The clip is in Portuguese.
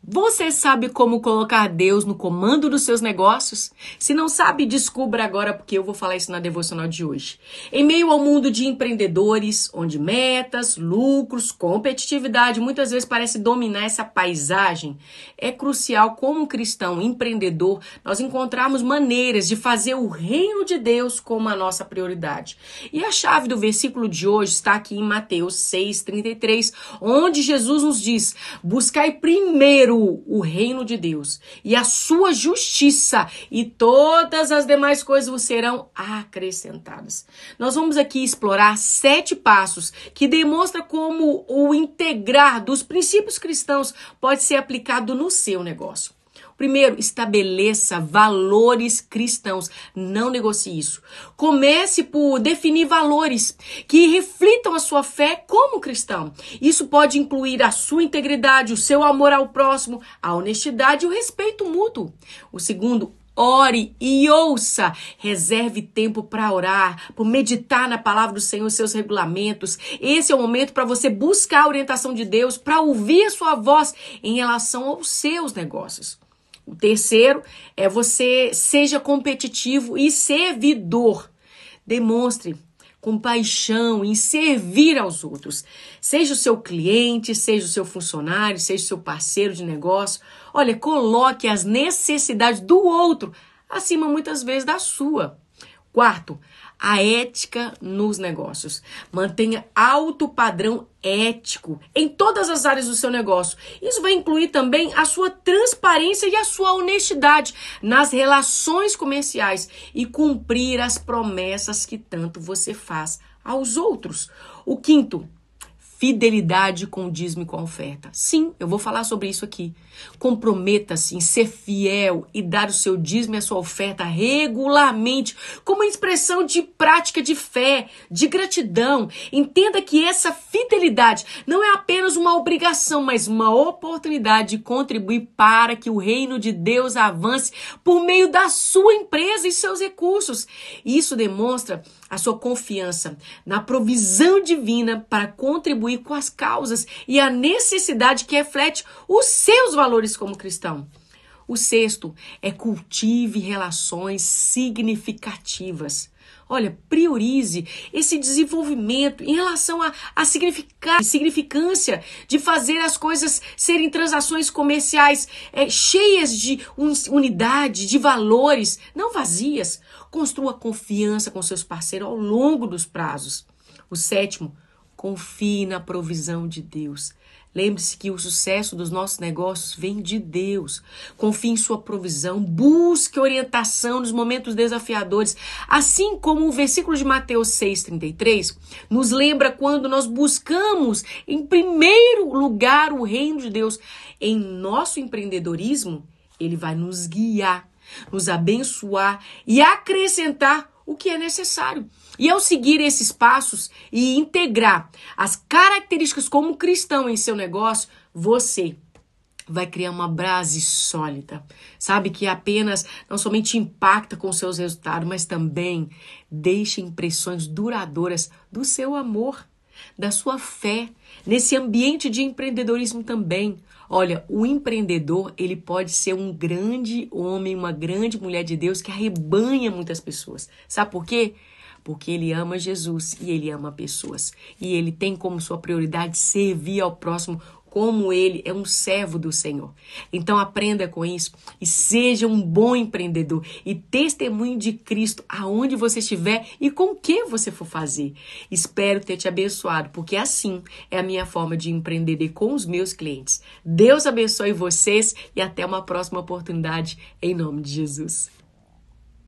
Você sabe como colocar Deus no comando dos seus negócios? Se não sabe, descubra agora porque eu vou falar isso na devocional de hoje. Em meio ao mundo de empreendedores, onde metas, lucros, competitividade muitas vezes parece dominar essa paisagem, é crucial como cristão empreendedor nós encontrarmos maneiras de fazer o reino de Deus como a nossa prioridade. E a chave do versículo de hoje está aqui em Mateus 6:33, onde Jesus nos diz: "Buscai primeiro o reino de Deus e a sua justiça, e todas as demais coisas vos serão acrescentadas. Nós vamos aqui explorar sete passos que demonstram como o integrar dos princípios cristãos pode ser aplicado no seu negócio. Primeiro, estabeleça valores cristãos. Não negocie isso. Comece por definir valores que reflitam a sua fé como cristão. Isso pode incluir a sua integridade, o seu amor ao próximo, a honestidade e o respeito mútuo. O segundo, ore e ouça. Reserve tempo para orar, por meditar na palavra do Senhor, seus regulamentos. Esse é o momento para você buscar a orientação de Deus, para ouvir a sua voz em relação aos seus negócios. O terceiro é você seja competitivo e servidor. Demonstre compaixão em servir aos outros. Seja o seu cliente, seja o seu funcionário, seja o seu parceiro de negócio. Olha, coloque as necessidades do outro acima muitas vezes da sua. Quarto, a ética nos negócios. Mantenha alto padrão ético em todas as áreas do seu negócio. Isso vai incluir também a sua transparência e a sua honestidade nas relações comerciais e cumprir as promessas que tanto você faz aos outros. O quinto, fidelidade com o dízimo e com a oferta. Sim, eu vou falar sobre isso aqui. Comprometa-se em ser fiel e dar o seu dízimo e a sua oferta regularmente, como expressão de prática de fé, de gratidão. Entenda que essa fidelidade não é apenas uma obrigação, mas uma oportunidade de contribuir para que o reino de Deus avance por meio da sua empresa e seus recursos. Isso demonstra a sua confiança na provisão divina para contribuir com as causas e a necessidade que reflete os seus valores como cristão. O sexto é cultive relações significativas. Olha, priorize esse desenvolvimento em relação à significância de fazer as coisas serem transações comerciais é, cheias de unidade, de valores, não vazias. Construa confiança com seus parceiros ao longo dos prazos. O sétimo, Confie na provisão de Deus. Lembre-se que o sucesso dos nossos negócios vem de Deus. Confie em sua provisão, busque orientação nos momentos desafiadores, assim como o versículo de Mateus 6:33 nos lembra quando nós buscamos em primeiro lugar o reino de Deus em nosso empreendedorismo, ele vai nos guiar, nos abençoar e acrescentar o que é necessário. E ao seguir esses passos e integrar as características como cristão em seu negócio, você vai criar uma base sólida. Sabe que apenas não somente impacta com seus resultados, mas também deixa impressões duradouras do seu amor, da sua fé, nesse ambiente de empreendedorismo também. Olha, o empreendedor, ele pode ser um grande homem, uma grande mulher de Deus que arrebanha muitas pessoas. Sabe por quê? Porque ele ama Jesus e ele ama pessoas. E ele tem como sua prioridade servir ao próximo como ele é um servo do Senhor. Então aprenda com isso e seja um bom empreendedor e testemunho de Cristo aonde você estiver e com o que você for fazer. Espero ter te abençoado, porque assim é a minha forma de empreender com os meus clientes. Deus abençoe vocês e até uma próxima oportunidade em nome de Jesus.